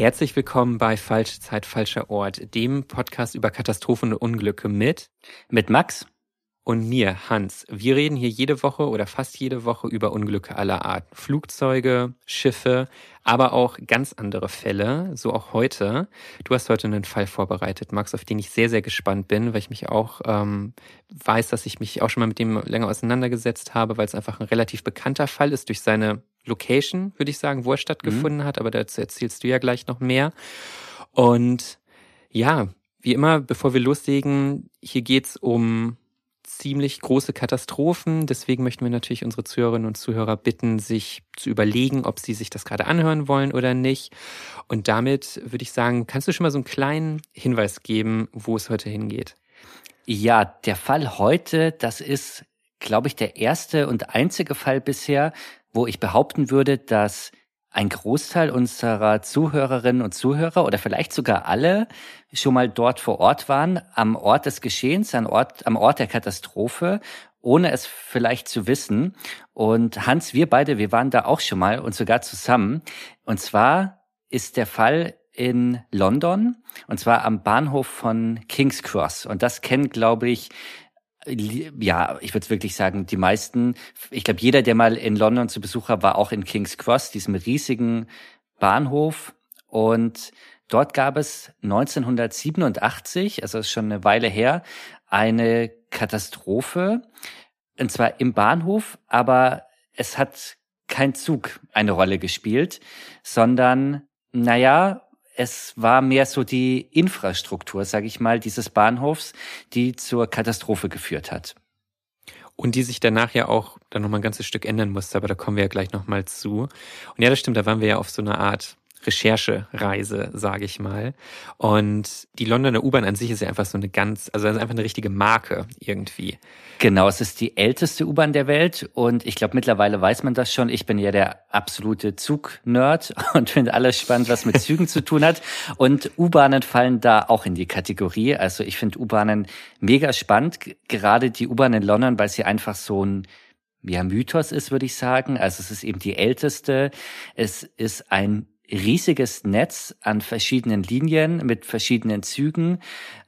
Herzlich willkommen bei Falsche Zeit, falscher Ort, dem Podcast über Katastrophen und Unglücke mit mit Max und mir, Hans. Wir reden hier jede Woche oder fast jede Woche über Unglücke aller Art. Flugzeuge, Schiffe, aber auch ganz andere Fälle, so auch heute. Du hast heute einen Fall vorbereitet, Max, auf den ich sehr, sehr gespannt bin, weil ich mich auch ähm, weiß, dass ich mich auch schon mal mit dem länger auseinandergesetzt habe, weil es einfach ein relativ bekannter Fall ist durch seine Location, würde ich sagen, wo er stattgefunden mhm. hat, aber dazu erzählst du ja gleich noch mehr. Und ja, wie immer, bevor wir loslegen, hier geht's um ziemlich große Katastrophen. Deswegen möchten wir natürlich unsere Zuhörerinnen und Zuhörer bitten, sich zu überlegen, ob sie sich das gerade anhören wollen oder nicht. Und damit würde ich sagen, kannst du schon mal so einen kleinen Hinweis geben, wo es heute hingeht? Ja, der Fall heute, das ist, glaube ich, der erste und einzige Fall bisher, wo ich behaupten würde, dass ein Großteil unserer Zuhörerinnen und Zuhörer oder vielleicht sogar alle schon mal dort vor Ort waren, am Ort des Geschehens, am Ort, am Ort der Katastrophe, ohne es vielleicht zu wissen. Und Hans, wir beide, wir waren da auch schon mal und sogar zusammen. Und zwar ist der Fall in London und zwar am Bahnhof von King's Cross. Und das kennen, glaube ich, ja, ich würde wirklich sagen, die meisten, ich glaube, jeder, der mal in London zu Besuch war, war auch in King's Cross, diesem riesigen Bahnhof. Und dort gab es 1987, also ist schon eine Weile her, eine Katastrophe. Und zwar im Bahnhof, aber es hat kein Zug eine Rolle gespielt, sondern, naja, es war mehr so die Infrastruktur, sage ich mal, dieses Bahnhofs, die zur Katastrophe geführt hat. Und die sich danach ja auch dann nochmal ein ganzes Stück ändern musste, aber da kommen wir ja gleich nochmal zu. Und ja, das stimmt, da waren wir ja auf so eine Art Recherchereise, sage ich mal. Und die Londoner U-Bahn an sich ist ja einfach so eine ganz, also einfach eine richtige Marke irgendwie. Genau, es ist die älteste U-Bahn der Welt und ich glaube mittlerweile weiß man das schon. Ich bin ja der absolute Zug-Nerd und finde alles spannend, was mit Zügen zu tun hat. Und U-Bahnen fallen da auch in die Kategorie. Also ich finde U-Bahnen mega spannend, gerade die U-Bahn in London, weil sie einfach so ein ja, Mythos ist, würde ich sagen. Also es ist eben die älteste. Es ist ein riesiges Netz an verschiedenen Linien mit verschiedenen Zügen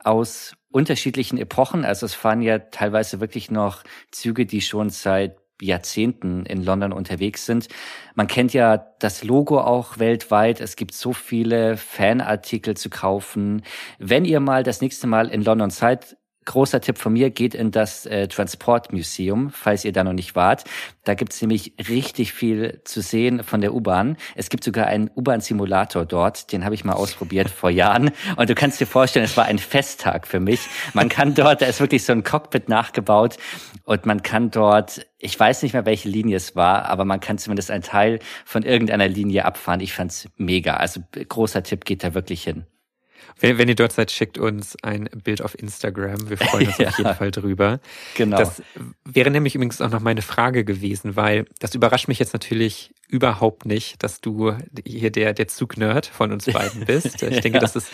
aus unterschiedlichen Epochen. Also es fahren ja teilweise wirklich noch Züge, die schon seit Jahrzehnten in London unterwegs sind. Man kennt ja das Logo auch weltweit. Es gibt so viele Fanartikel zu kaufen. Wenn ihr mal das nächste Mal in London seid, großer Tipp von mir, geht in das äh, Transport Museum, falls ihr da noch nicht wart. Da gibt's nämlich richtig viel zu sehen von der U-Bahn. Es gibt sogar einen U-Bahn-Simulator dort, den habe ich mal ausprobiert vor Jahren. Und du kannst dir vorstellen, es war ein Festtag für mich. Man kann dort, da ist wirklich so ein Cockpit nachgebaut und man kann dort, ich weiß nicht mehr, welche Linie es war, aber man kann zumindest einen Teil von irgendeiner Linie abfahren. Ich fand's mega. Also großer Tipp, geht da wirklich hin. Wenn, wenn ihr dort seid, schickt uns ein Bild auf Instagram. Wir freuen uns ja. auf jeden Fall drüber. Genau. Das wäre nämlich übrigens auch noch meine Frage gewesen, weil das überrascht mich jetzt natürlich überhaupt nicht, dass du hier der, der Zugnerd von uns beiden bist. Ich denke, ja. das ist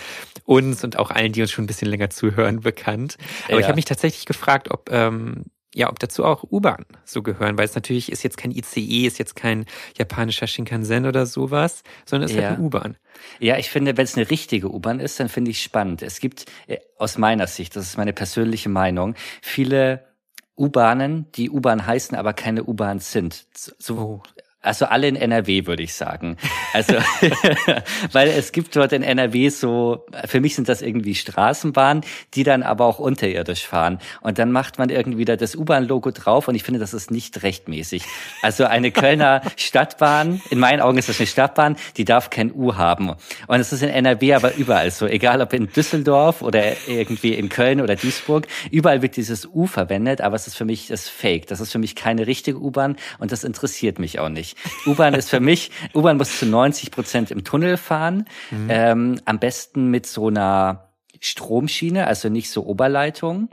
uns und auch allen, die uns schon ein bisschen länger zuhören, bekannt. Aber ja. ich habe mich tatsächlich gefragt, ob ähm, ja, ob dazu auch U-Bahn so gehören, weil es natürlich ist jetzt kein ICE, ist jetzt kein japanischer Shinkansen oder sowas, sondern es ist halt ja. halt eine U-Bahn. Ja, ich finde, wenn es eine richtige U-Bahn ist, dann finde ich spannend. Es gibt äh, aus meiner Sicht, das ist meine persönliche Meinung, viele U-Bahnen, die U-Bahn heißen, aber keine U-Bahn sind. So, oh. Also alle in NRW, würde ich sagen. Also, weil es gibt dort in NRW so, für mich sind das irgendwie Straßenbahnen, die dann aber auch unterirdisch fahren. Und dann macht man irgendwie da das U-Bahn-Logo drauf und ich finde, das ist nicht rechtmäßig. Also eine Kölner Stadtbahn, in meinen Augen ist das eine Stadtbahn, die darf kein U haben. Und es ist in NRW aber überall so, egal ob in Düsseldorf oder irgendwie in Köln oder Duisburg, überall wird dieses U verwendet, aber es ist für mich das Fake. Das ist für mich keine richtige U-Bahn und das interessiert mich auch nicht. Nicht. U-Bahn ist für mich, U-Bahn muss zu 90 Prozent im Tunnel fahren, mhm. ähm, am besten mit so einer Stromschiene, also nicht so Oberleitung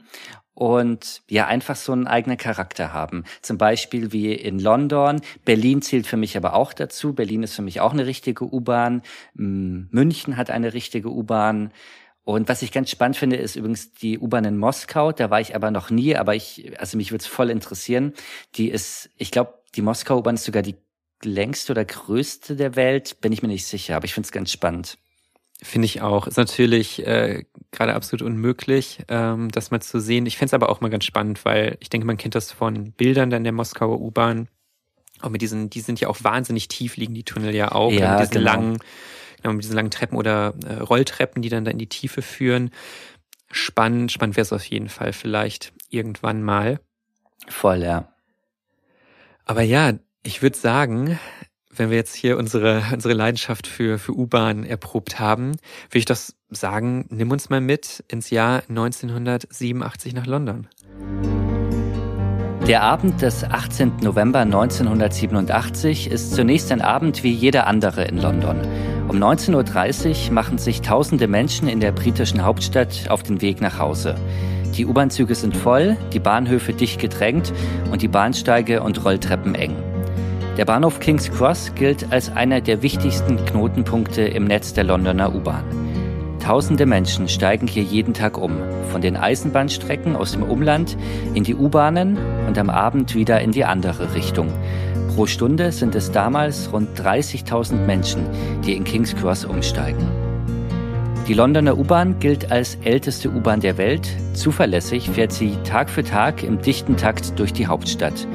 und ja einfach so einen eigenen Charakter haben. Zum Beispiel wie in London. Berlin zählt für mich aber auch dazu. Berlin ist für mich auch eine richtige U-Bahn. München hat eine richtige U-Bahn. Und was ich ganz spannend finde, ist übrigens die U-Bahn in Moskau. Da war ich aber noch nie, aber ich, also mich würde es voll interessieren. Die ist, ich glaube, die Moskau U-Bahn ist sogar die längste oder größte der Welt. Bin ich mir nicht sicher, aber ich finde es ganz spannend. Finde ich auch. Ist natürlich äh, gerade absolut unmöglich, ähm, das mal zu sehen. Ich fände es aber auch mal ganz spannend, weil ich denke, man kennt das von Bildern dann der Moskauer U-Bahn. Auch mit diesen, die sind ja auch wahnsinnig tief, liegen die Tunnel ja auch. Ja, mit diesen genau. langen, genau, mit diesen langen Treppen oder äh, Rolltreppen, die dann da in die Tiefe führen. Spannend, spannend wäre es auf jeden Fall vielleicht irgendwann mal. Voll, ja. Aber ja, ich würde sagen, wenn wir jetzt hier unsere, unsere Leidenschaft für, für U-Bahn erprobt haben, würde ich das sagen, nimm uns mal mit ins Jahr 1987 nach London. Der Abend des 18. November 1987 ist zunächst ein Abend wie jeder andere in London. Um 19.30 Uhr machen sich tausende Menschen in der britischen Hauptstadt auf den Weg nach Hause. Die U-Bahn-Züge sind voll, die Bahnhöfe dicht gedrängt und die Bahnsteige und Rolltreppen eng. Der Bahnhof King's Cross gilt als einer der wichtigsten Knotenpunkte im Netz der Londoner U-Bahn. Tausende Menschen steigen hier jeden Tag um, von den Eisenbahnstrecken aus dem Umland in die U-Bahnen und am Abend wieder in die andere Richtung. Pro Stunde sind es damals rund 30.000 Menschen, die in King's Cross umsteigen. Die Londoner U-Bahn gilt als älteste U-Bahn der Welt. Zuverlässig fährt sie Tag für Tag im dichten Takt durch die Hauptstadt.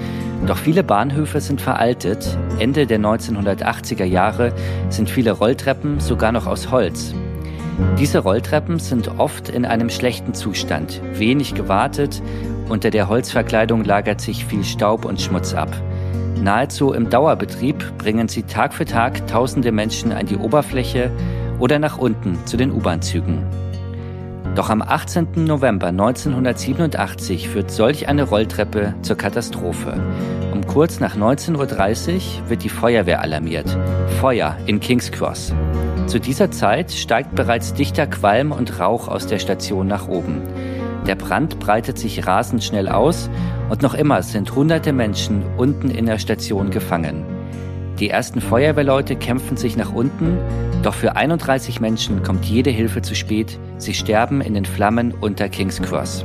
Doch viele Bahnhöfe sind veraltet. Ende der 1980er Jahre sind viele Rolltreppen sogar noch aus Holz. Diese Rolltreppen sind oft in einem schlechten Zustand, wenig gewartet, unter der Holzverkleidung lagert sich viel Staub und Schmutz ab. Nahezu im Dauerbetrieb bringen sie Tag für Tag tausende Menschen an die Oberfläche oder nach unten zu den U-Bahn-Zügen. Doch am 18. November 1987 führt solch eine Rolltreppe zur Katastrophe. Um kurz nach 19.30 Uhr wird die Feuerwehr alarmiert. Feuer in King's Cross. Zu dieser Zeit steigt bereits dichter Qualm und Rauch aus der Station nach oben. Der Brand breitet sich rasend schnell aus und noch immer sind hunderte Menschen unten in der Station gefangen. Die ersten Feuerwehrleute kämpfen sich nach unten, doch für 31 Menschen kommt jede Hilfe zu spät. Sie sterben in den Flammen unter King's Cross.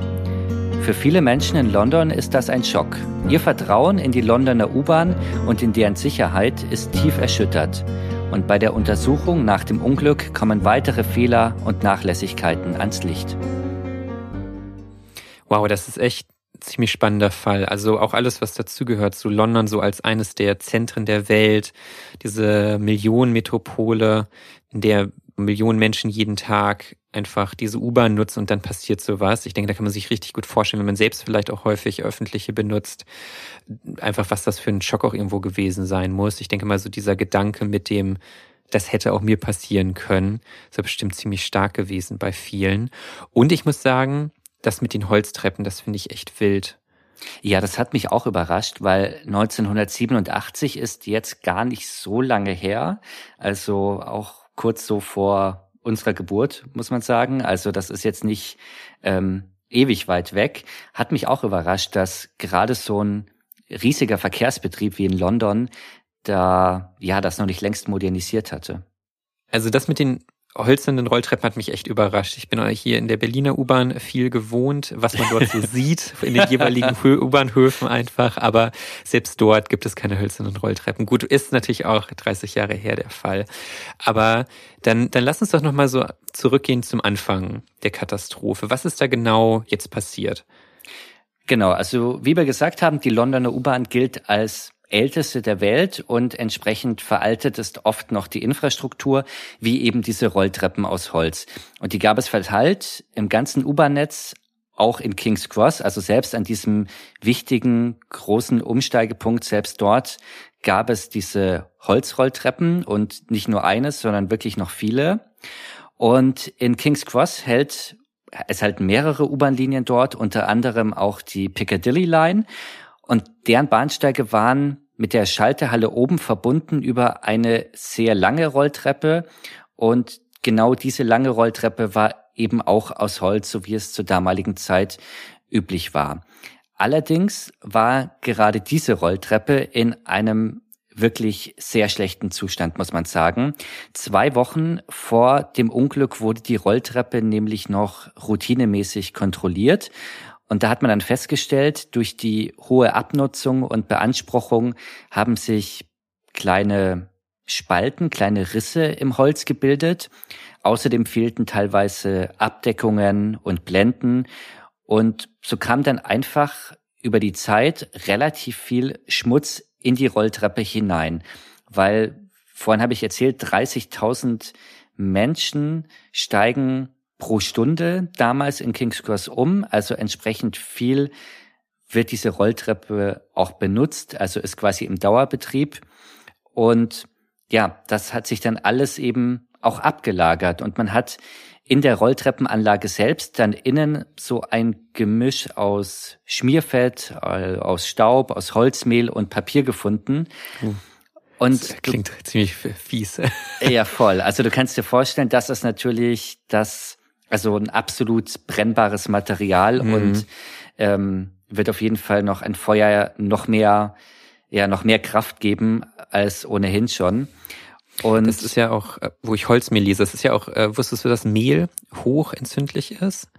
Für viele Menschen in London ist das ein Schock. Ihr Vertrauen in die Londoner U-Bahn und in deren Sicherheit ist tief erschüttert. Und bei der Untersuchung nach dem Unglück kommen weitere Fehler und Nachlässigkeiten ans Licht. Wow, das ist echt ziemlich spannender Fall. Also auch alles, was dazugehört zu London, so als eines der Zentren der Welt, diese Millionenmetropole, in der Millionen Menschen jeden Tag einfach diese U-Bahn nutzen und dann passiert sowas. Ich denke, da kann man sich richtig gut vorstellen, wenn man selbst vielleicht auch häufig öffentliche benutzt, einfach was das für ein Schock auch irgendwo gewesen sein muss. Ich denke mal so dieser Gedanke mit dem, das hätte auch mir passieren können, ist ja bestimmt ziemlich stark gewesen bei vielen. Und ich muss sagen, das mit den Holztreppen, das finde ich echt wild. Ja, das hat mich auch überrascht, weil 1987 ist jetzt gar nicht so lange her. Also auch kurz so vor unserer Geburt, muss man sagen. Also das ist jetzt nicht ähm, ewig weit weg. Hat mich auch überrascht, dass gerade so ein riesiger Verkehrsbetrieb wie in London da ja das noch nicht längst modernisiert hatte. Also das mit den hölzernen Rolltreppen hat mich echt überrascht. Ich bin auch hier in der Berliner U-Bahn viel gewohnt, was man dort so sieht, in den jeweiligen U-Bahnhöfen einfach. Aber selbst dort gibt es keine hölzernen Rolltreppen. Gut, ist natürlich auch 30 Jahre her der Fall. Aber dann, dann lass uns doch nochmal so zurückgehen zum Anfang der Katastrophe. Was ist da genau jetzt passiert? Genau, also wie wir gesagt haben, die Londoner U-Bahn gilt als älteste der Welt und entsprechend veraltet ist oft noch die Infrastruktur, wie eben diese Rolltreppen aus Holz. Und die gab es verteilt im ganzen U-Bahn-Netz, auch in King's Cross, also selbst an diesem wichtigen großen Umsteigepunkt, selbst dort gab es diese Holzrolltreppen und nicht nur eines, sondern wirklich noch viele. Und in King's Cross hält es halten mehrere U-Bahn-Linien dort, unter anderem auch die Piccadilly Line. Und deren Bahnsteige waren mit der Schalterhalle oben verbunden über eine sehr lange Rolltreppe und genau diese lange Rolltreppe war eben auch aus Holz, so wie es zur damaligen Zeit üblich war. Allerdings war gerade diese Rolltreppe in einem wirklich sehr schlechten Zustand, muss man sagen. Zwei Wochen vor dem Unglück wurde die Rolltreppe nämlich noch routinemäßig kontrolliert und da hat man dann festgestellt, durch die hohe Abnutzung und Beanspruchung haben sich kleine Spalten, kleine Risse im Holz gebildet. Außerdem fehlten teilweise Abdeckungen und Blenden. Und so kam dann einfach über die Zeit relativ viel Schmutz in die Rolltreppe hinein. Weil vorhin habe ich erzählt, 30.000 Menschen steigen pro Stunde damals in King's Cross um. Also entsprechend viel wird diese Rolltreppe auch benutzt, also ist quasi im Dauerbetrieb. Und ja, das hat sich dann alles eben auch abgelagert und man hat in der Rolltreppenanlage selbst dann innen so ein Gemisch aus Schmierfett, äh, aus Staub, aus Holzmehl und Papier gefunden. Hm. Und das klingt du, ziemlich fies. Ja, voll. Also du kannst dir vorstellen, das ist natürlich das also ein absolut brennbares Material mhm. und ähm, wird auf jeden Fall noch ein Feuer noch mehr, ja, noch mehr Kraft geben als ohnehin schon. Und das ist ja auch, äh, wo ich Holzmehl lese, das ist ja auch, äh, wusstest du, dass Mehl hochentzündlich ist?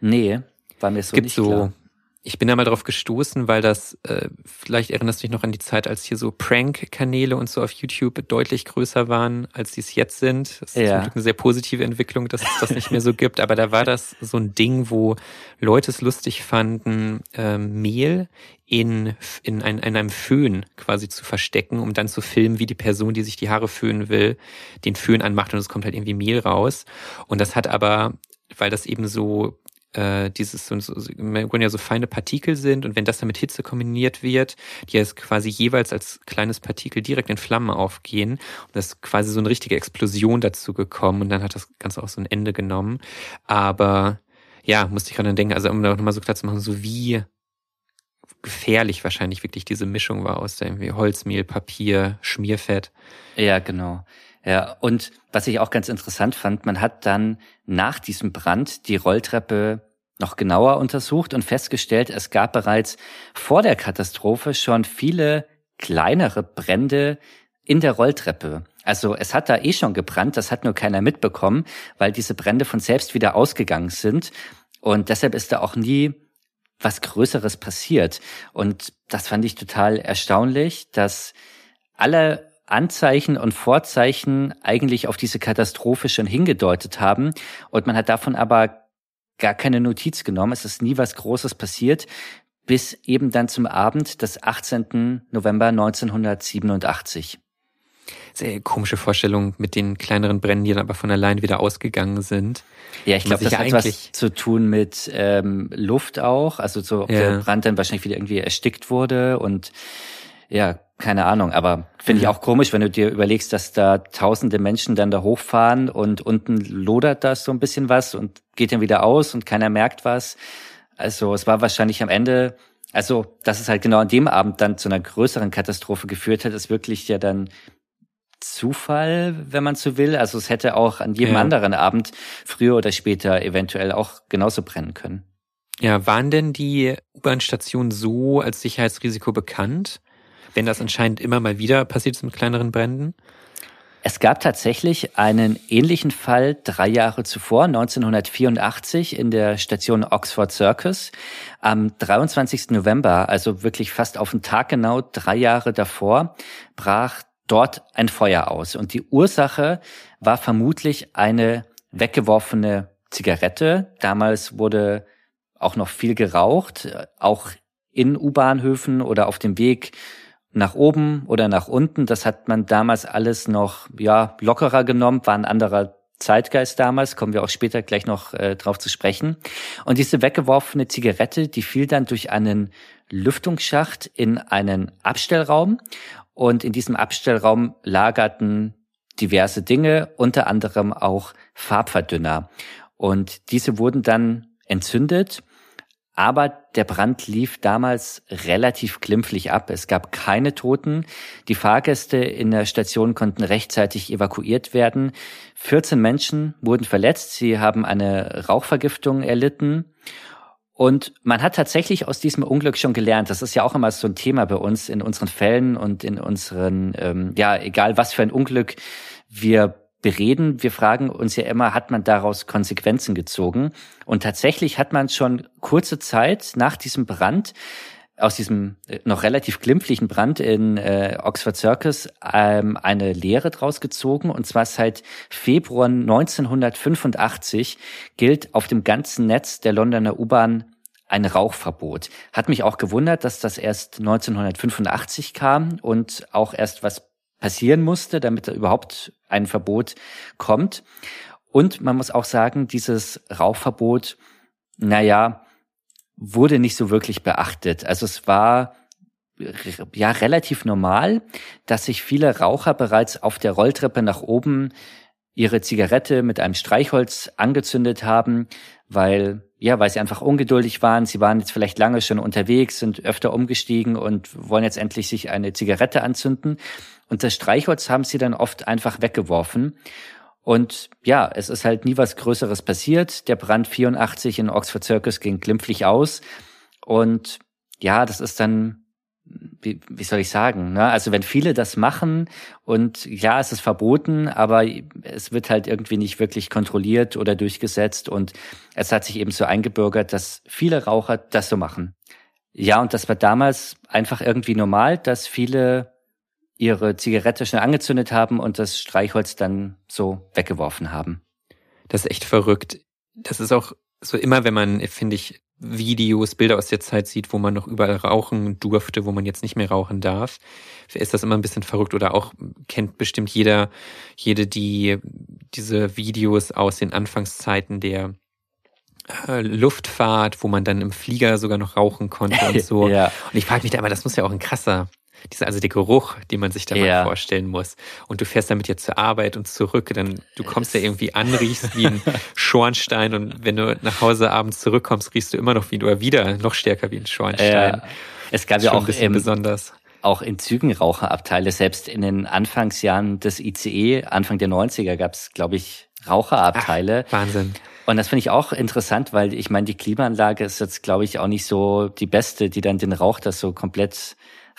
Nee, war mir so Gibt nicht so klar ich bin da mal drauf gestoßen, weil das, äh, vielleicht erinnerst du dich noch an die Zeit, als hier so Prank-Kanäle und so auf YouTube deutlich größer waren, als die es jetzt sind. Das ist ja. eine sehr positive Entwicklung, dass es das nicht mehr so gibt. Aber da war das so ein Ding, wo Leute es lustig fanden, äh, Mehl in, in, ein, in einem Föhn quasi zu verstecken, um dann zu filmen, wie die Person, die sich die Haare föhnen will, den Föhn anmacht und es kommt halt irgendwie Mehl raus. Und das hat aber weil das eben so äh, dieses so, so, ja so feine Partikel sind und wenn das dann mit Hitze kombiniert wird, die jetzt quasi jeweils als kleines Partikel direkt in Flammen aufgehen und das ist quasi so eine richtige Explosion dazu gekommen und dann hat das Ganze auch so ein Ende genommen. Aber ja, musste ich gerade denken, also um da nochmal so klar zu machen, so wie gefährlich wahrscheinlich wirklich diese Mischung war aus der irgendwie Holzmehl, Papier, Schmierfett. Ja, genau. Ja, und was ich auch ganz interessant fand, man hat dann nach diesem Brand die Rolltreppe noch genauer untersucht und festgestellt, es gab bereits vor der Katastrophe schon viele kleinere Brände in der Rolltreppe. Also es hat da eh schon gebrannt, das hat nur keiner mitbekommen, weil diese Brände von selbst wieder ausgegangen sind. Und deshalb ist da auch nie was Größeres passiert. Und das fand ich total erstaunlich, dass alle Anzeichen und Vorzeichen eigentlich auf diese Katastrophe schon hingedeutet haben. Und man hat davon aber gar keine Notiz genommen. Es ist nie was Großes passiert, bis eben dann zum Abend des 18. November 1987. Sehr komische Vorstellung mit den kleineren Bränden, die dann aber von allein wieder ausgegangen sind. Ja, ich glaube, das hat was zu tun mit ähm, Luft auch. Also so, ob ja. der Brand dann wahrscheinlich wieder irgendwie erstickt wurde und ja, keine Ahnung, aber finde ich mhm. auch komisch, wenn du dir überlegst, dass da tausende Menschen dann da hochfahren und unten lodert das so ein bisschen was und geht dann wieder aus und keiner merkt was. Also es war wahrscheinlich am Ende, also dass es halt genau an dem Abend dann zu einer größeren Katastrophe geführt hat, ist wirklich ja dann Zufall, wenn man so will. Also es hätte auch an jedem ja. anderen Abend früher oder später eventuell auch genauso brennen können. Ja, waren denn die U-Bahn-Stationen so als Sicherheitsrisiko bekannt? Wenn das anscheinend immer mal wieder passiert ist mit kleineren Bränden? Es gab tatsächlich einen ähnlichen Fall drei Jahre zuvor, 1984, in der Station Oxford Circus. Am 23. November, also wirklich fast auf den Tag genau drei Jahre davor, brach dort ein Feuer aus. Und die Ursache war vermutlich eine weggeworfene Zigarette. Damals wurde auch noch viel geraucht, auch in U-Bahnhöfen oder auf dem Weg nach oben oder nach unten. Das hat man damals alles noch ja lockerer genommen, war ein anderer Zeitgeist damals, kommen wir auch später gleich noch äh, drauf zu sprechen. Und diese weggeworfene Zigarette, die fiel dann durch einen Lüftungsschacht in einen Abstellraum. Und in diesem Abstellraum lagerten diverse Dinge, unter anderem auch Farbverdünner. Und diese wurden dann entzündet Aber der Brand lief damals relativ glimpflich ab. Es gab keine Toten. Die Fahrgäste in der Station konnten rechtzeitig evakuiert werden. 14 Menschen wurden verletzt. Sie haben eine Rauchvergiftung erlitten. Und man hat tatsächlich aus diesem Unglück schon gelernt. Das ist ja auch immer so ein Thema bei uns in unseren Fällen und in unseren, ähm, ja, egal was für ein Unglück wir bereden. Wir fragen uns ja immer, hat man daraus Konsequenzen gezogen? Und tatsächlich hat man schon kurze Zeit nach diesem Brand aus diesem äh, noch relativ glimpflichen Brand in äh, Oxford Circus ähm, eine Lehre draus gezogen. Und zwar seit Februar 1985 gilt auf dem ganzen Netz der Londoner U-Bahn ein Rauchverbot. Hat mich auch gewundert, dass das erst 1985 kam und auch erst was passieren musste, damit da überhaupt ein Verbot kommt. Und man muss auch sagen, dieses Rauchverbot, naja, wurde nicht so wirklich beachtet. Also es war ja relativ normal, dass sich viele Raucher bereits auf der Rolltreppe nach oben ihre Zigarette mit einem Streichholz angezündet haben, weil ja, weil sie einfach ungeduldig waren. Sie waren jetzt vielleicht lange schon unterwegs, sind öfter umgestiegen und wollen jetzt endlich sich eine Zigarette anzünden. Und das Streichholz haben sie dann oft einfach weggeworfen. Und ja, es ist halt nie was Größeres passiert. Der Brand 84 in Oxford Circus ging glimpflich aus. Und ja, das ist dann, wie, wie soll ich sagen, ne? also wenn viele das machen und ja, es ist verboten, aber es wird halt irgendwie nicht wirklich kontrolliert oder durchgesetzt und es hat sich eben so eingebürgert, dass viele Raucher das so machen. Ja, und das war damals einfach irgendwie normal, dass viele ihre Zigarette schnell angezündet haben und das Streichholz dann so weggeworfen haben. Das ist echt verrückt. Das ist auch so immer, wenn man, finde ich, Videos, Bilder aus der Zeit sieht, wo man noch überall rauchen durfte, wo man jetzt nicht mehr rauchen darf, ist das immer ein bisschen verrückt oder auch kennt bestimmt jeder, jede, die diese Videos aus den Anfangszeiten der äh, Luftfahrt, wo man dann im Flieger sogar noch rauchen konnte und so. ja. Und ich frage mich da immer, das muss ja auch ein krasser dieser, also der Geruch, den man sich da ja. mal vorstellen muss. Und du fährst damit jetzt zur Arbeit und zurück, dann du kommst ja irgendwie an, riechst wie ein Schornstein und wenn du nach Hause abends zurückkommst, riechst du immer noch wie oder wieder noch stärker wie ein Schornstein. Ja. Es gab ja auch ein besonders auch in Zügen Raucherabteile. Selbst in den Anfangsjahren des ICE, Anfang der 90er, gab es, glaube ich, Raucherabteile. Ach, Wahnsinn. Und das finde ich auch interessant, weil ich meine, die Klimaanlage ist jetzt, glaube ich, auch nicht so die beste, die dann den Rauch das so komplett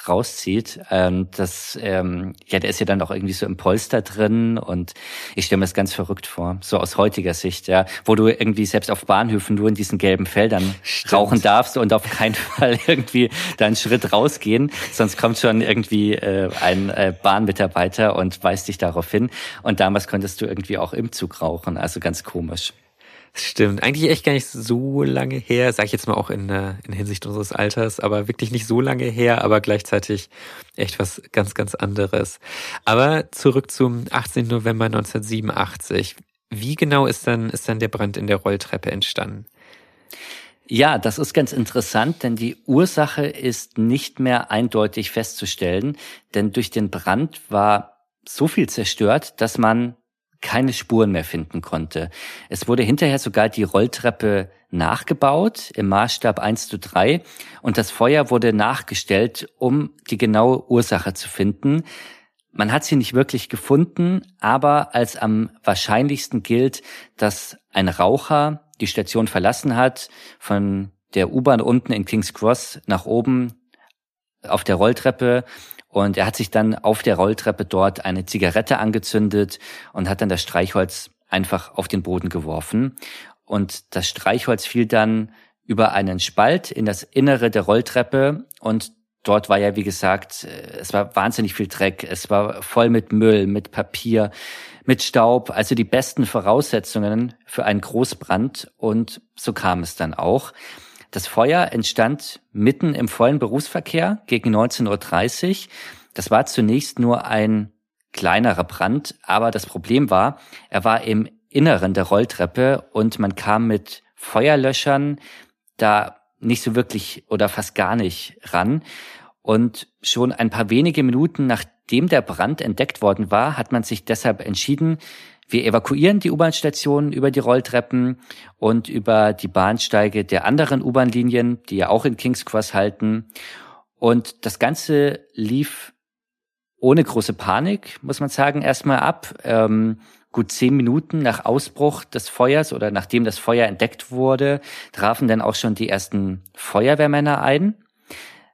rauszieht. Ähm, das, ähm, ja, der ist ja dann auch irgendwie so im Polster drin und ich stelle mir das ganz verrückt vor, so aus heutiger Sicht, ja, wo du irgendwie selbst auf Bahnhöfen nur in diesen gelben Feldern Stimmt. rauchen darfst und auf keinen Fall irgendwie deinen Schritt rausgehen, sonst kommt schon irgendwie äh, ein äh, Bahnmitarbeiter und weist dich darauf hin. Und damals konntest du irgendwie auch im Zug rauchen, also ganz komisch. Stimmt, eigentlich echt gar nicht so lange her, sage ich jetzt mal auch in, äh, in Hinsicht unseres Alters, aber wirklich nicht so lange her, aber gleichzeitig echt was ganz, ganz anderes. Aber zurück zum 18. November 1987. Wie genau ist dann, ist dann der Brand in der Rolltreppe entstanden? Ja, das ist ganz interessant, denn die Ursache ist nicht mehr eindeutig festzustellen, denn durch den Brand war so viel zerstört, dass man keine Spuren mehr finden konnte. Es wurde hinterher sogar die Rolltreppe nachgebaut im Maßstab 1 zu 3 und das Feuer wurde nachgestellt, um die genaue Ursache zu finden. Man hat sie nicht wirklich gefunden, aber als am wahrscheinlichsten gilt, dass ein Raucher die Station verlassen hat, von der U-Bahn unten in King's Cross nach oben auf der Rolltreppe und er hat sich dann auf der Rolltreppe dort eine Zigarette angezündet und hat dann das Streichholz einfach auf den Boden geworfen. Und das Streichholz fiel dann über einen Spalt in das Innere der Rolltreppe und dort war ja, wie gesagt, es war wahnsinnig viel Dreck, es war voll mit Müll, mit Papier, mit Staub, also die besten Voraussetzungen für einen Großbrand und so kam es dann auch. Das Feuer entstand mitten im vollen Berufsverkehr gegen 19.30 Uhr. Das war zunächst nur ein kleinerer Brand, aber das Problem war, er war im Inneren der Rolltreppe und man kam mit Feuerlöschern da nicht so wirklich oder fast gar nicht ran. Und schon ein paar wenige Minuten nachdem der Brand entdeckt worden war, hat man sich deshalb entschieden, Wir evakuieren die U-Bahn-Stationen über die Rolltreppen und über die Bahnsteige der anderen U-Bahn-Linien, die ja auch in King's Cross halten. Und das Ganze lief ohne große Panik, muss man sagen, erstmal ab. Ähm, gut zehn Minuten nach Ausbruch des Feuers oder nachdem das Feuer entdeckt wurde, trafen dann auch schon die ersten Feuerwehrmänner ein.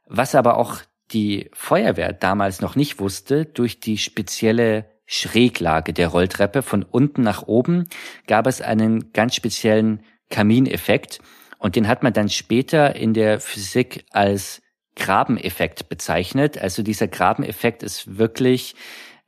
Was aber auch die Feuerwehr damals noch nicht wusste, durch die spezielle Schräglage der Rolltreppe von unten nach oben gab es einen ganz speziellen Kamineffekt und den hat man dann später in der Physik als Grabeneffekt bezeichnet. Also dieser Grabeneffekt ist wirklich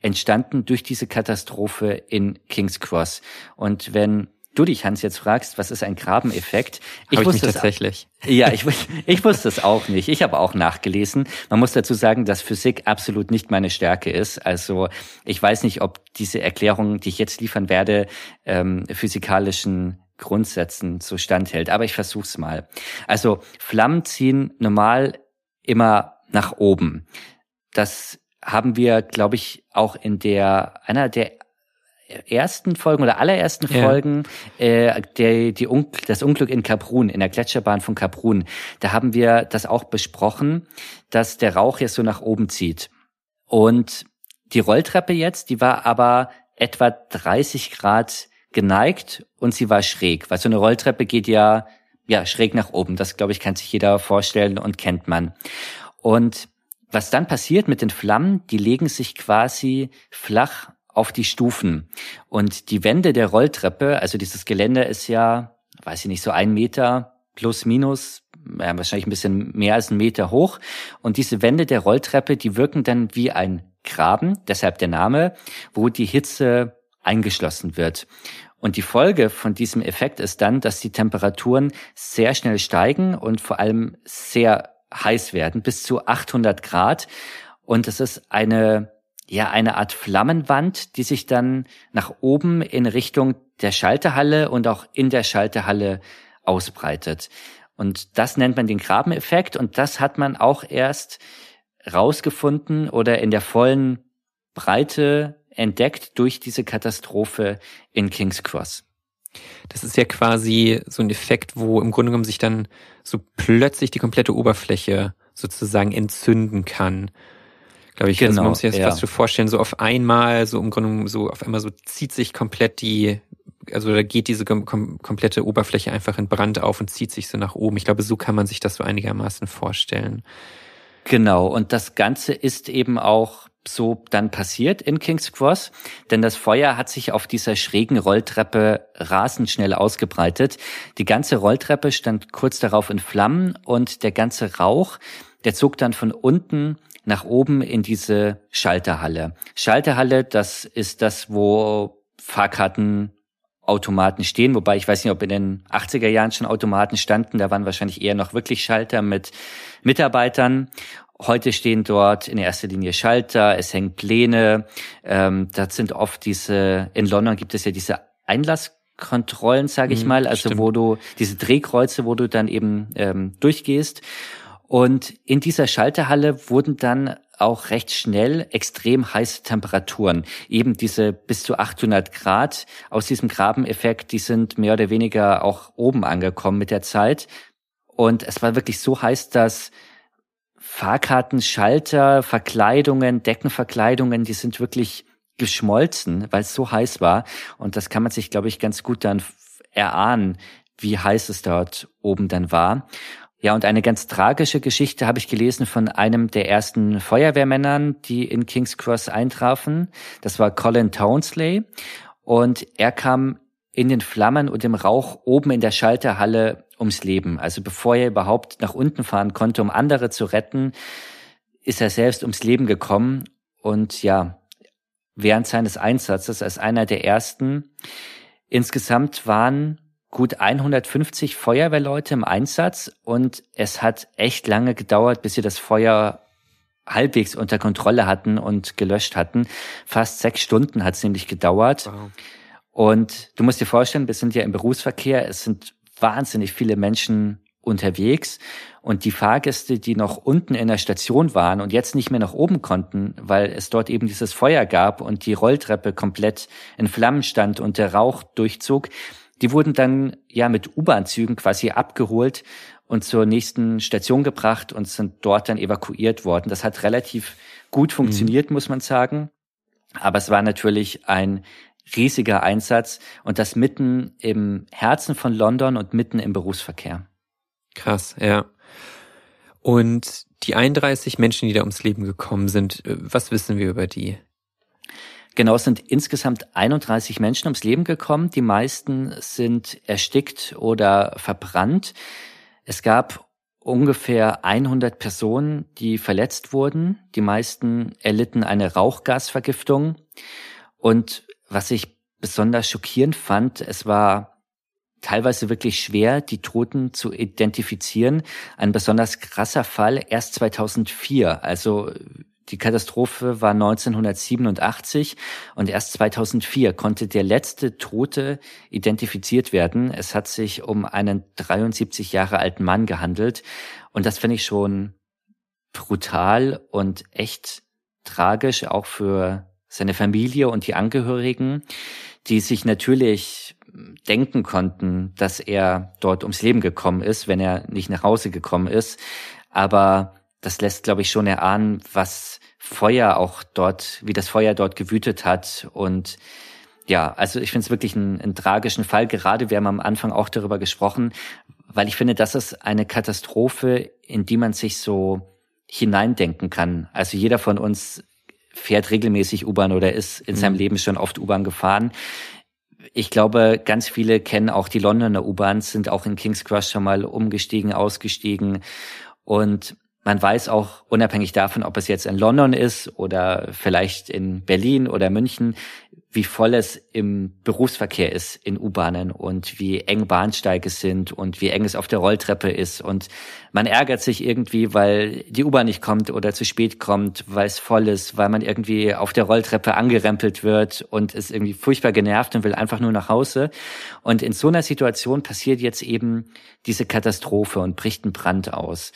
entstanden durch diese Katastrophe in King's Cross. Und wenn du dich, Hans, jetzt fragst, was ist ein Grabeneffekt? Ich, ich wusste es tatsächlich. Ja, ich, ich wusste es auch nicht. Ich habe auch nachgelesen. Man muss dazu sagen, dass Physik absolut nicht meine Stärke ist. Also ich weiß nicht, ob diese Erklärung, die ich jetzt liefern werde, ähm, physikalischen Grundsätzen so standhält. Aber ich versuch's mal. Also Flammen ziehen normal immer nach oben. Das haben wir, glaube ich, auch in der einer der ersten Folgen oder allerersten ja. Folgen äh, der, die Un das Unglück in Kaprun, in der Gletscherbahn von Kaprun. Da haben wir das auch besprochen, dass der Rauch jetzt so nach oben zieht. Und die Rolltreppe jetzt, die war aber etwa 30 Grad geneigt und sie war schräg, weil so eine Rolltreppe geht ja ja, schräg nach oben. Das, glaube ich, kann sich jeder vorstellen und kennt man. Und was dann passiert mit den Flammen, die legen sich quasi flach auf die Stufen. Und die Wände der Rolltreppe, also dieses Geländer ist ja, weiß ich nicht, so ein Meter plus minus, ja, wahrscheinlich ein bisschen mehr als ein Meter hoch. Und diese Wände der Rolltreppe, die wirken dann wie ein Graben, deshalb der Name, wo die Hitze eingeschlossen wird. Und die Folge von diesem Effekt ist dann, dass die Temperaturen sehr schnell steigen und vor allem sehr heiß werden, bis zu 800 Grad. Und es ist eine, ja, eine Art Flammenwand, die sich dann nach oben in Richtung der Schalterhalle und auch in der Schalterhalle ausbreitet. Und das nennt man den Grabeneffekt und das hat man auch erst rausgefunden oder in der vollen Breite entdeckt durch diese Katastrophe in King's Cross. Das ist ja quasi so ein Effekt, wo im Grunde genommen sich dann so plötzlich die komplette Oberfläche sozusagen entzünden kann. Glaube ich, genau, also man muss sich das ja. fast so vorstellen, so auf einmal, so im Grunde so auf einmal so zieht sich komplett die, also da geht diese kom komplette Oberfläche einfach in Brand auf und zieht sich so nach oben. Ich glaube, so kann man sich das so einigermaßen vorstellen. Genau, und das Ganze ist eben auch so dann passiert in King's Cross, denn das Feuer hat sich auf dieser schrägen Rolltreppe rasend schnell ausgebreitet. Die ganze Rolltreppe stand kurz darauf in Flammen und der ganze Rauch, der zog dann von unten nach oben in diese Schalterhalle. Schalterhalle, das ist das, wo Fahrkarten Automaten stehen, wobei ich weiß nicht, ob in den 80er Jahren schon Automaten standen, da waren wahrscheinlich eher noch wirklich Schalter mit Mitarbeitern Heute stehen dort in erster Linie Schalter, es hängen Pläne. Ähm, das sind oft diese, in London gibt es ja diese Einlasskontrollen, sage ich mhm, mal, also stimmt. wo du diese Drehkreuze, wo du dann eben ähm, durchgehst. Und in dieser Schalterhalle wurden dann auch recht schnell extrem heiße Temperaturen. Eben diese bis zu 800 Grad aus diesem Grabeneffekt, die sind mehr oder weniger auch oben angekommen mit der Zeit. Und es war wirklich so heiß, dass Fahrkarten, Schalter, Verkleidungen, Deckenverkleidungen, die sind wirklich geschmolzen, weil es so heiß war. Und das kann man sich, glaube ich, ganz gut dann erahnen, wie heiß es dort oben dann war. Ja, und eine ganz tragische Geschichte habe ich gelesen von einem der ersten Feuerwehrmännern, die in King's Cross eintrafen. Das war Colin Townsley. Und er kam in den Flammen und im Rauch oben in der Schalterhalle ums Leben. Also bevor er überhaupt nach unten fahren konnte, um andere zu retten, ist er selbst ums Leben gekommen und ja, während seines Einsatzes als einer der ersten. Insgesamt waren gut 150 Feuerwehrleute im Einsatz und es hat echt lange gedauert, bis sie das Feuer halbwegs unter Kontrolle hatten und gelöscht hatten. Fast sechs Stunden hat es nämlich gedauert. Wow. Und du musst dir vorstellen, wir sind ja im Berufsverkehr, es sind wahnsinnig viele Menschen unterwegs und die Fahrgäste, die noch unten in der Station waren und jetzt nicht mehr nach oben konnten, weil es dort eben dieses Feuer gab und die Rolltreppe komplett in Flammen stand und der Rauch durchzog, die wurden dann ja mit U-Bahn-Zügen quasi abgeholt und zur nächsten Station gebracht und sind dort dann evakuiert worden. Das hat relativ gut funktioniert, mhm. muss man sagen. Aber es war natürlich ein riesiger Einsatz und das mitten im Herzen von London und mitten im Berufsverkehr. Krass, ja. Und die 31 Menschen, die da ums Leben gekommen sind, äh, was wissen wir über die? Genau, es sind insgesamt 31 Menschen ums Leben gekommen. Die meisten sind erstickt oder verbrannt. Es gab ungefähr 100 Personen, die verletzt wurden. Die meisten erlitten eine Rauchgasvergiftung. Und was ich besonders schockierend fand, es war teilweise wirklich schwer, die Toten zu identifizieren. Ein besonders krasser Fall erst 2004. Also die Katastrophe war 1987 und erst 2004 konnte der letzte Tote identifiziert werden. Es hat sich um einen 73 Jahre alten Mann gehandelt und das finde ich schon brutal und echt tragisch, auch für seine Familie und die Angehörigen, die sich natürlich denken konnten, dass er dort ums Leben gekommen ist, wenn er nicht nach Hause gekommen ist. Aber das lässt, glaube ich, schon erahnen, was Feuer auch dort, wie das Feuer dort gewütet hat. Und ja, also ich finde es wirklich einen, einen tragischen Fall. Gerade wir haben am Anfang auch darüber gesprochen, weil ich finde, das ist eine Katastrophe, in die man sich so hineindenken kann. Also jeder von uns fährt regelmäßig U-Bahn oder ist in mhm. seinem Leben schon oft U-Bahn gefahren. Ich glaube, ganz viele kennen auch die Londoner U-Bahns, sind auch in King's Cross schon mal umgestiegen, ausgestiegen. Und man weiß auch, unabhängig davon, ob es jetzt in London ist oder vielleicht in Berlin oder München, wie voll es im Berufsverkehr ist in U-Bahnen und wie eng Bahnsteige sind und wie eng es auf der Rolltreppe ist. Und man ärgert sich irgendwie, weil die U-Bahn nicht kommt oder zu spät kommt, weil es voll ist, weil man irgendwie auf der Rolltreppe angerempelt wird und ist irgendwie furchtbar genervt und will einfach nur nach Hause. Und in so einer Situation passiert jetzt eben diese Katastrophe und bricht ein Brand aus.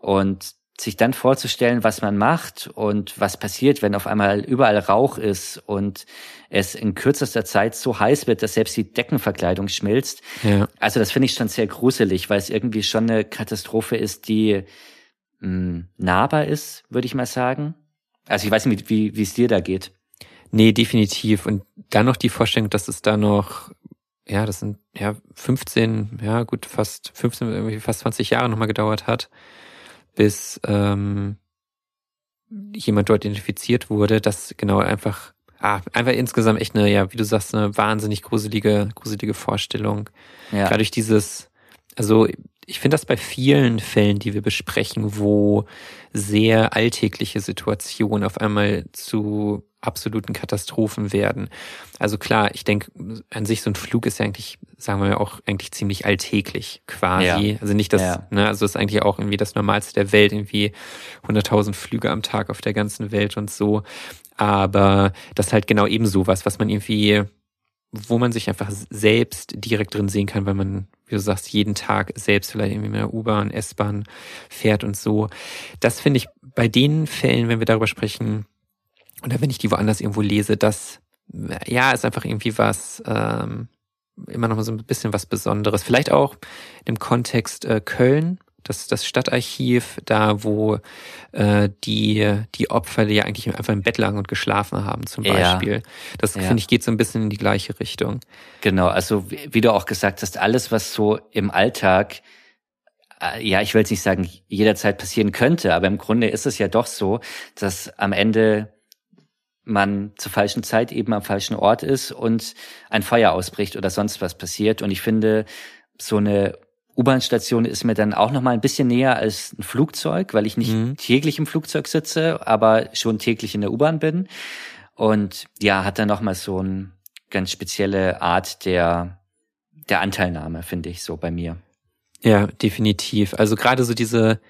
Und sich dann vorzustellen, was man macht und was passiert, wenn auf einmal überall Rauch ist und es in kürzester Zeit so heiß wird, dass selbst die Deckenverkleidung schmilzt. Ja. Also das finde ich schon sehr gruselig, weil es irgendwie schon eine Katastrophe ist, die mh, hm, nahbar ist, würde ich mal sagen. Also ich weiß nicht, wie, wie es dir da geht. Nee, definitiv. Und dann noch die Vorstellung, dass es da noch ja, das sind ja 15, ja gut, fast 15, irgendwie fast 20 Jahre nochmal gedauert hat, bis ähm, jemand dort identifiziert wurde, das genau einfach, ah, einfach insgesamt echt eine, ja, wie du sagst, eine wahnsinnig gruselige, gruselige Vorstellung. Ja. Gerade durch dieses, also ich finde das bei vielen Fällen, die wir besprechen, wo sehr alltägliche Situationen auf einmal zu absoluten Katastrophen werden. Also klar, ich denke, an sich so ein Flug ist ja eigentlich, sagen wir auch eigentlich ziemlich alltäglich quasi. Ja. Also nicht das, ja. ne, also ist eigentlich auch irgendwie das Normalste der Welt, irgendwie 100.000 Flüge am Tag auf der ganzen Welt und so. Aber das ist halt genau eben sowas, was man irgendwie, wo man sich einfach selbst direkt drin sehen kann, weil man, wie du sagst, jeden Tag selbst vielleicht irgendwie mit der U-Bahn, S-Bahn fährt und so. Das finde ich bei den Fällen, wenn wir darüber sprechen, oder wenn ich die woanders irgendwo lese, das ja ist einfach irgendwie was ähm, immer noch mal so ein bisschen was Besonderes. Vielleicht auch im Kontext äh, Köln, das das Stadtarchiv, da wo äh, die die Opfer die ja eigentlich einfach im Bett lagen und geschlafen haben zum Beispiel. Ja. Das ja. finde ich geht so ein bisschen in die gleiche Richtung. Genau, also wie, wie du auch gesagt hast, alles was so im Alltag äh, ja, ich will jetzt nicht sagen, jederzeit passieren könnte, aber im Grunde ist es ja doch so, dass am Ende man zur falschen Zeit eben am falschen Ort ist und ein Feuer ausbricht oder sonst was passiert. Und ich finde, so eine U-Bahn-Station ist mir dann auch noch mal ein bisschen näher als ein Flugzeug, weil ich nicht mhm. täglich im Flugzeug sitze, aber schon täglich in der U-Bahn bin. Und ja, hat dann noch mal so eine ganz spezielle Art der, der Anteilnahme, finde ich, so bei mir. Ja, definitiv. Also gerade so diese,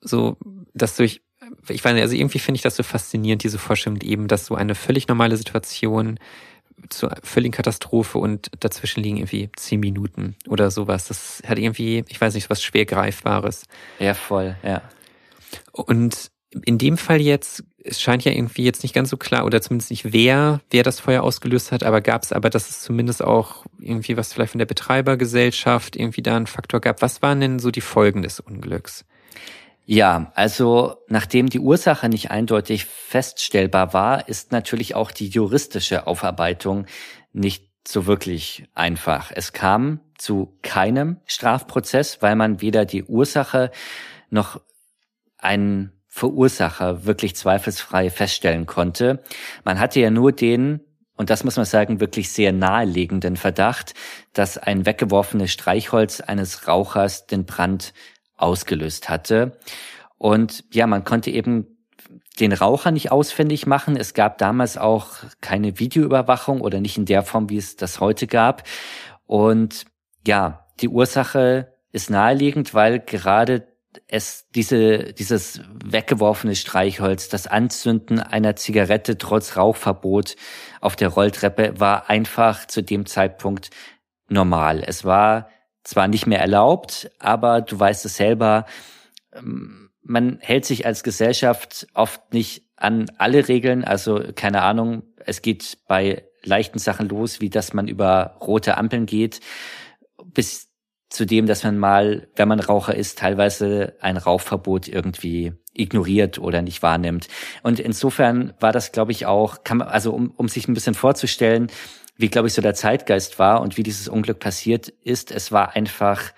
so, dass durch ich weiß nicht, also irgendwie finde ich das so faszinierend, diese Vorstellung eben, dass so eine völlig normale Situation zur völligen Katastrophe und dazwischen liegen irgendwie zehn Minuten oder sowas. Das hat irgendwie, ich weiß nicht, was schwer greifbares. Ja, voll, ja. Und in dem Fall jetzt, es scheint ja irgendwie jetzt nicht ganz so klar, oder zumindest nicht wer, wer das Feuer ausgelöst hat, aber gab es aber, dass es zumindest auch irgendwie was vielleicht von der Betreibergesellschaft irgendwie da einen Faktor gab. Was waren denn so die Folgen des Unglücks? Ja, also nachdem die Ursache nicht eindeutig feststellbar war, ist natürlich auch die juristische Aufarbeitung nicht so wirklich einfach. Es kam zu keinem Strafprozess, weil man weder die Ursache noch einen Verursacher wirklich zweifelsfrei feststellen konnte. Man hatte ja nur den, und das muss man sagen, wirklich sehr naheliegenden Verdacht, dass ein weggeworfenes Streichholz eines Rauchers den Brand ausgelöst hatte. Und ja, man konnte eben den Raucher nicht ausfindig machen. Es gab damals auch keine Videoüberwachung oder nicht in der Form, wie es das heute gab. Und ja, die Ursache ist naheliegend, weil gerade es diese, dieses weggeworfene Streichholz, das Anzünden einer Zigarette trotz Rauchverbot auf der Rolltreppe war einfach zu dem Zeitpunkt normal. Es war zwar nicht mehr erlaubt, aber du weißt es selber, ähm, man hält sich als Gesellschaft oft nicht an alle Regeln. Also keine Ahnung, es geht bei leichten Sachen los, wie dass man über rote Ampeln geht, bis zu dem, dass man mal, wenn man Raucher ist, teilweise ein Rauchverbot irgendwie ignoriert oder nicht wahrnimmt. Und insofern war das, glaube ich, auch, kann man, also um, um sich ein bisschen vorzustellen, wie, glaube ich, so der Zeitgeist war und wie dieses Unglück passiert ist. Es war einfach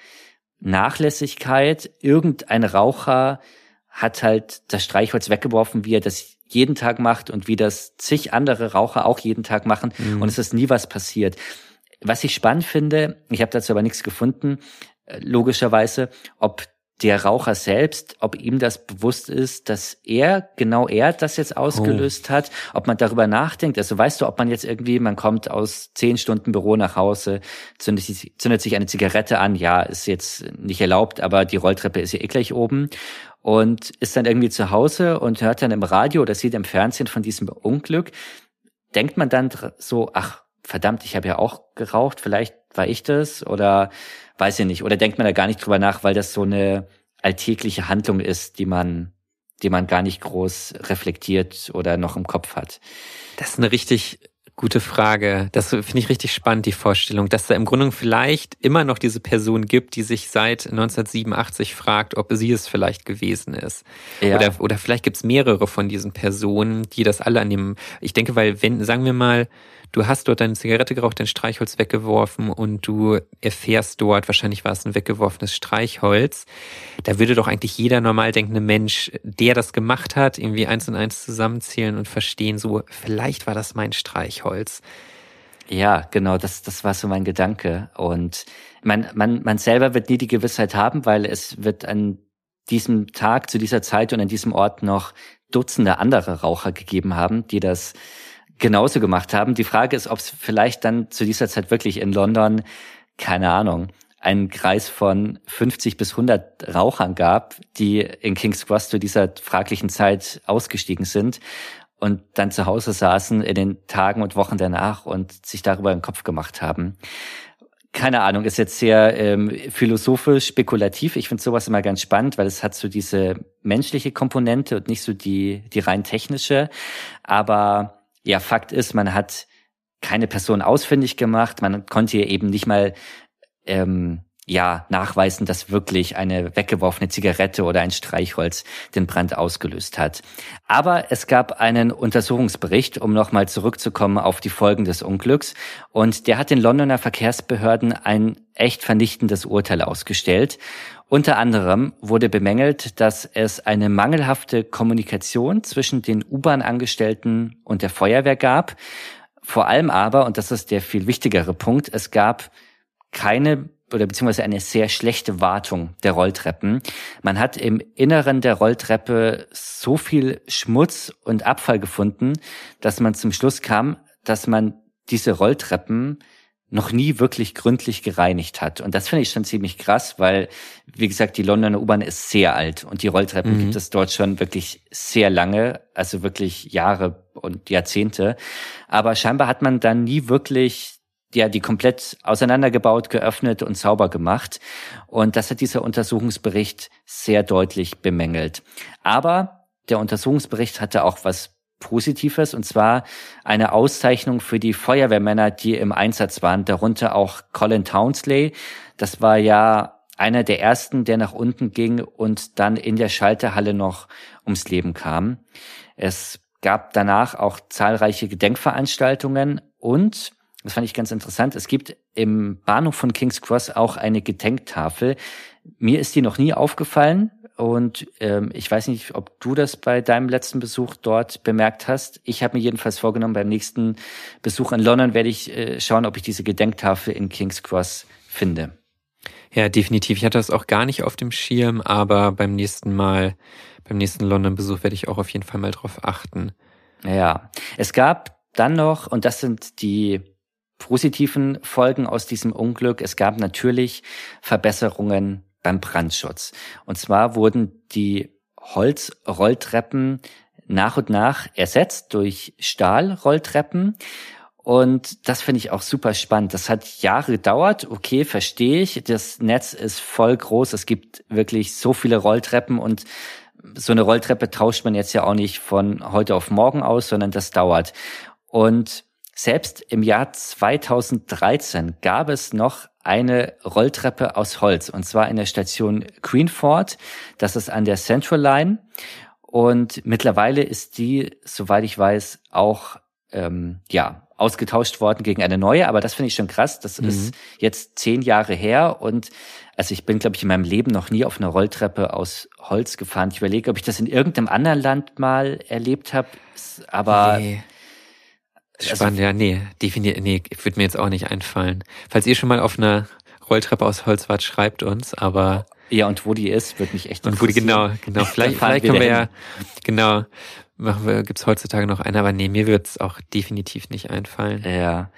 Nachlässigkeit. Irgendein Raucher hat halt das Streichholz weggeworfen, wie er das jeden Tag macht und wie das zig andere Raucher auch jeden Tag machen. Mhm. Und es ist nie was passiert. Was ich spannend finde, ich habe dazu aber nichts gefunden, äh, logischerweise, ob der Raucher selbst, ob ihm das bewusst ist, dass er, genau er das jetzt ausgelöst oh. hat, ob man darüber nachdenkt. Also weißt du, ob man jetzt irgendwie, man kommt aus zehn Stunden Büro nach Hause, zündet, zündet sich eine Zigarette an, ja, ist jetzt nicht erlaubt, aber die Rolltreppe ist ja eh gleich oben und ist dann irgendwie zu Hause und hört dann im Radio oder sieht im Fernsehen von diesem Unglück. Denkt man dann so, ach, verdammt, ich habe ja auch geraucht, vielleicht war ich das oder weiß ich nicht. Oder denkt man da gar nicht drüber nach, weil das so eine alltägliche Handlung ist, die man, die man gar nicht groß reflektiert oder noch im Kopf hat. Das ist eine richtig gute Frage. Das finde ich richtig spannend, die Vorstellung, dass da im Grunde vielleicht immer noch diese Person gibt, die sich seit 1987 fragt, ob sie es vielleicht gewesen ist. Ja. Oder, oder vielleicht gibt es mehrere von diesen Personen, die das alle an dem, ich denke, weil wenn, sagen wir mal, du hast dort deine Zigarette geraucht, dein Streichholz weggeworfen und du erfährst dort, wahrscheinlich war es ein weggeworfenes Streichholz, da würde doch eigentlich jeder normal denkende Mensch, der das gemacht hat, irgendwie eins und eins zusammenzählen und verstehen, so, vielleicht war das mein Streichholz. Ja, genau, das, das war so mein Gedanke. Und man, man, man selber wird nie die Gewissheit haben, weil es wird an diesem Tag, zu dieser Zeit und an diesem Ort noch Dutzende andere Raucher gegeben haben, die das genauso gemacht haben. Die Frage ist, ob es vielleicht dann zu dieser Zeit wirklich in London, keine Ahnung, einen Kreis von 50 bis 100 Rauchern gab, die in King's Cross zu dieser fraglichen Zeit ausgestiegen sind und dann zu Hause saßen in den Tagen und Wochen danach und sich darüber den Kopf gemacht haben. Keine Ahnung, ist jetzt sehr ähm, philosophisch, spekulativ. Ich finde sowas immer ganz spannend, weil es hat so diese menschliche Komponente und nicht so die, die rein technische. Aber ja, Fakt ist, man hat keine Person ausfindig gemacht. Man konnte ihr eben nicht mal ähm, ja nachweisen, dass wirklich eine weggeworfene Zigarette oder ein Streichholz den Brand ausgelöst hat. Aber es gab einen Untersuchungsbericht, um nochmal zurückzukommen auf die Folgen des Unglücks. Und der hat den Londoner Verkehrsbehörden ein echt vernichtendes Urteil ausgestellt. Unter anderem wurde bemängelt, dass es eine mangelhafte Kommunikation zwischen den U-Bahn-Angestellten und der Feuerwehr gab. Vor allem aber, und das ist der viel wichtigere Punkt, es gab keine oder beziehungsweise eine sehr schlechte Wartung der Rolltreppen. Man hat im Inneren der Rolltreppe so viel Schmutz und Abfall gefunden, dass man zum Schluss kam, dass man diese Rolltreppen noch nie wirklich gründlich gereinigt hat. Und das finde ich schon ziemlich krass, weil, wie gesagt, die Londoner U-Bahn ist sehr alt und die Rolltreppen mhm. gibt es dort schon wirklich sehr lange, also wirklich Jahre und Jahrzehnte. Aber scheinbar hat man dann nie wirklich ja, die komplett auseinandergebaut, geöffnet und sauber gemacht. Und das hat dieser Untersuchungsbericht sehr deutlich bemängelt. Aber der Untersuchungsbericht hatte auch was Positives, und zwar eine Auszeichnung für die Feuerwehrmänner, die im Einsatz waren, darunter auch Colin Townsley. Das war ja einer der ersten, der nach unten ging und dann in der Schalterhalle noch ums Leben kam. Es gab danach auch zahlreiche Gedenkveranstaltungen und, das fand ich ganz interessant, es gibt im Bahnhof von King's Cross auch eine Gedenktafel. Mir ist die noch nie aufgefallen. Und ähm, ich weiß nicht, ob du das bei deinem letzten Besuch dort bemerkt hast. Ich habe mir jedenfalls vorgenommen, beim nächsten Besuch in London werde ich äh, schauen, ob ich diese Gedenktafel in King's Cross finde. Ja, definitiv. Ich hatte das auch gar nicht auf dem Schirm, aber beim nächsten Mal, beim nächsten London-Besuch werde ich auch auf jeden Fall mal drauf achten. Ja, es gab dann noch, und das sind die positiven Folgen aus diesem Unglück, es gab natürlich Verbesserungen beim Brandschutz. Und zwar wurden die Holzrolltreppen nach und nach ersetzt durch Stahlrolltreppen. Und das finde ich auch super spannend. Das hat Jahre gedauert. Okay, verstehe ich. Das Netz ist voll groß. Es gibt wirklich so viele Rolltreppen und so eine Rolltreppe tauscht man jetzt ja auch nicht von heute auf morgen aus, sondern das dauert. Und selbst im Jahr 2013 gab es noch eine Rolltreppe aus Holz und zwar in der Station Queenford. Das ist an der Central Line und mittlerweile ist die, soweit ich weiß, auch ähm, ja ausgetauscht worden gegen eine neue. Aber das finde ich schon krass. Das mhm. ist jetzt zehn Jahre her und also ich bin, glaube ich, in meinem Leben noch nie auf einer Rolltreppe aus Holz gefahren. Ich überlege, ob ich das in irgendeinem anderen Land mal erlebt habe, aber nee. Also Spannend, also, ja, nee, definitiv, nee, würde mir jetzt auch nicht einfallen. Falls ihr schon mal auf einer Rolltreppe aus Holz wart, schreibt uns, aber. Ja, und wo die ist, wird mich echt Und wo die, genau, genau. Vielleicht, vielleicht können wir ja, genau, machen wir, gibt's heutzutage noch eine, aber nee, mir wird's auch definitiv nicht einfallen. Ja.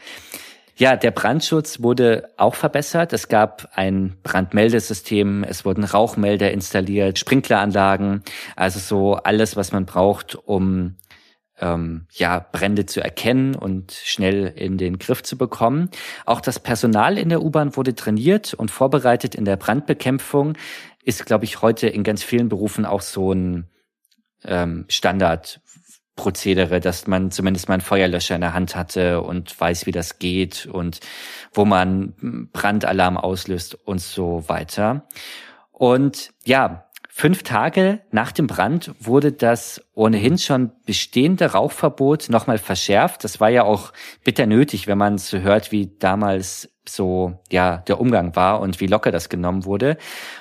Ja, der Brandschutz wurde auch verbessert. Es gab ein Brandmeldesystem, es wurden Rauchmelder installiert, Sprinkleranlagen, also so alles, was man braucht, um ähm, ja, Brände zu erkennen und schnell in den Griff zu bekommen. Auch das Personal in der U-Bahn wurde trainiert und vorbereitet in der Brandbekämpfung. Ist, glaube ich, heute in ganz vielen Berufen auch so ein ähm, Standardprozedere, dass man zumindest mal einen Feuerlöscher in der Hand hatte und weiß, wie das geht und wo man Brandalarm auslöst und so weiter. Und ja, Fünf Tage nach dem Brand wurde das ohnehin schon bestehende Rauchverbot nochmal verschärft. Das war ja auch bitter nötig, wenn man so hört, wie damals so, ja, der Umgang war und wie locker das genommen wurde.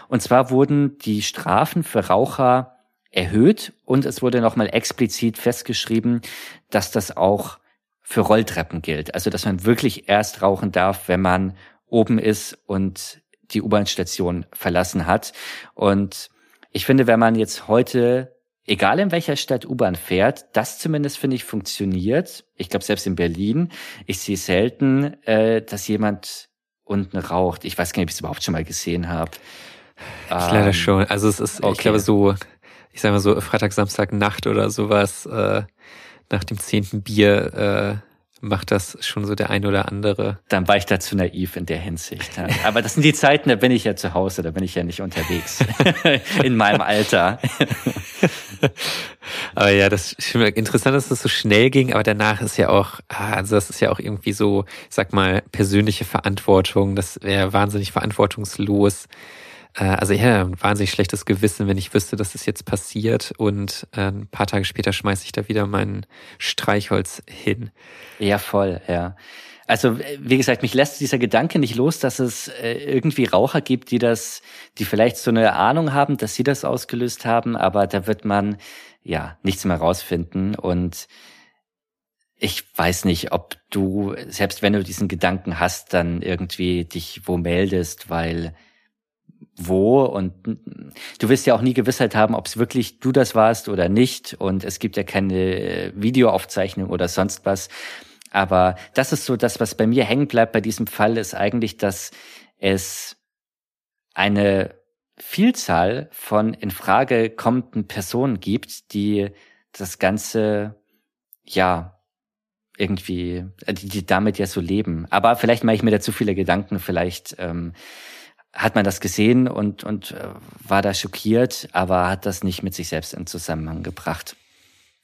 Und zwar wurden die Strafen für Raucher erhöht und es wurde nochmal explizit festgeschrieben, dass das auch für Rolltreppen gilt. Also, dass man wirklich erst rauchen darf, wenn man oben ist und die U-Bahn-Station verlassen hat. Und ich finde, wenn man jetzt heute, egal in welcher Stadt U-Bahn fährt, das zumindest finde ich funktioniert. Ich glaube, selbst in Berlin, ich sehe selten, äh, dass jemand unten raucht. Ich weiß gar nicht, ob ich es überhaupt schon mal gesehen habe. Ich ähm, leider schon. Also es ist, okay. ich glaube, so, ich sage mal so Freitag, Samstag, Nacht oder sowas, äh, nach dem zehnten Bier, äh, macht das schon so der ein oder andere. Dann war ich da zu naiv in der Hinsicht. Aber das sind die Zeiten, da bin ich ja zu Hause, da bin ich ja nicht unterwegs. in meinem Alter. aber ja, das ist schon interessant, dass das so schnell ging, aber danach ist ja auch, ah, also das ist ja auch irgendwie so, sag mal, persönliche Verantwortung. Das wäre wahnsinnig verantwortungslos also ja, ein wahnsinnig schlechtes Gewissen, wenn ich wüsste, dass es jetzt passiert und äh, ein paar Tage später schmeiße ich da wieder mein Streichholz hin. Ja, voll, ja. Also wie gesagt, mich lässt dieser Gedanke nicht los, dass es äh, irgendwie Raucher gibt, die das, die vielleicht so eine Ahnung haben, dass sie das ausgelöst haben, aber da wird man ja nichts mehr rausfinden und ich weiß nicht, ob du, selbst wenn du diesen Gedanken hast, dann irgendwie dich wo meldest, weil wo und du wirst ja auch nie Gewissheit haben, ob es wirklich du das warst oder nicht und es gibt ja keine Videoaufzeichnung oder sonst was. Aber das ist so das, was bei mir hängen bleibt bei diesem Fall, ist eigentlich, dass es eine Vielzahl von in Frage kommenden Personen gibt, die das Ganze, ja, irgendwie, äh, die, die damit ja so leben. Aber vielleicht mache ich mir da zu viele Gedanken, vielleicht ähm, hat man das gesehen und, und äh, war da schockiert, aber hat das nicht mit sich selbst in Zusammenhang gebracht.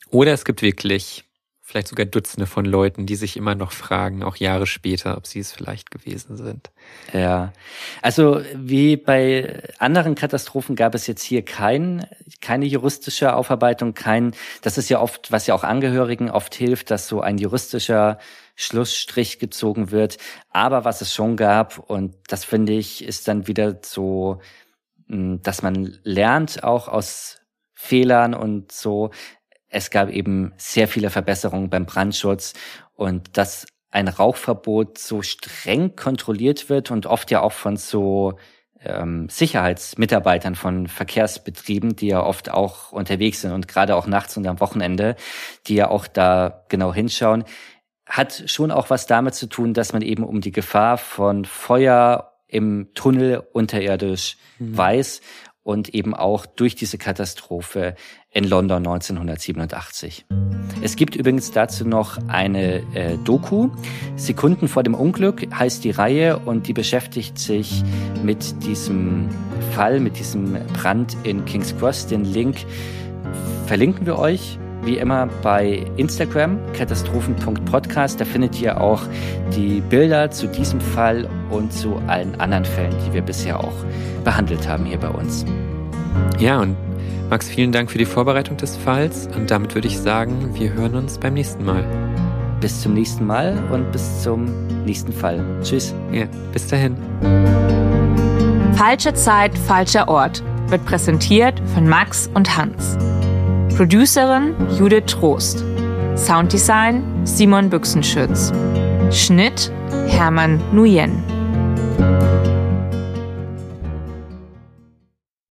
Oder es gibt wirklich vielleicht sogar Dutzende von Leuten, die sich immer noch fragen, auch Jahre später, ob sie es vielleicht gewesen sind. Ja, also wie bei anderen Katastrophen gab es jetzt hier kein, keine juristische Aufarbeitung, kein, das ist ja oft, was ja auch Angehörigen oft hilft, dass so ein juristischer Schlussstrich gezogen wird. Aber was es schon gab, und das finde ich, ist dann wieder so, hm, dass man lernt auch aus Fehlern und so, es gab eben sehr viele Verbesserungen beim Brandschutz und dass ein Rauchverbot so streng kontrolliert wird und oft ja auch von so ähm, Sicherheitsmitarbeitern von Verkehrsbetrieben, die ja oft auch unterwegs sind und gerade auch nachts und am Wochenende, die ja auch da genau hinschauen, hat schon auch was damit zu tun, dass man eben um die Gefahr von Feuer im Tunnel unterirdisch mhm. weiß und eben auch durch diese Katastrophe in London 1987. Es gibt übrigens dazu noch eine äh, Doku. Sekunden vor dem Unglück heißt die Reihe und die beschäftigt sich mit diesem Fall, mit diesem Brand in King's Cross. Den Link verlinken wir euch wie immer bei Instagram, katastrophen.podcast. Da findet ihr auch die Bilder zu diesem Fall und zu allen anderen Fällen, die wir bisher auch behandelt haben hier bei uns. Ja, und Max, vielen Dank für die Vorbereitung des Falls. Und damit würde ich sagen, wir hören uns beim nächsten Mal. Bis zum nächsten Mal und bis zum nächsten Fall. Tschüss. Ja, bis dahin. Falsche Zeit, falscher Ort wird präsentiert von Max und Hans. Producerin Judith Trost. Sounddesign Simon Büchsenschütz. Schnitt Hermann Nuyen.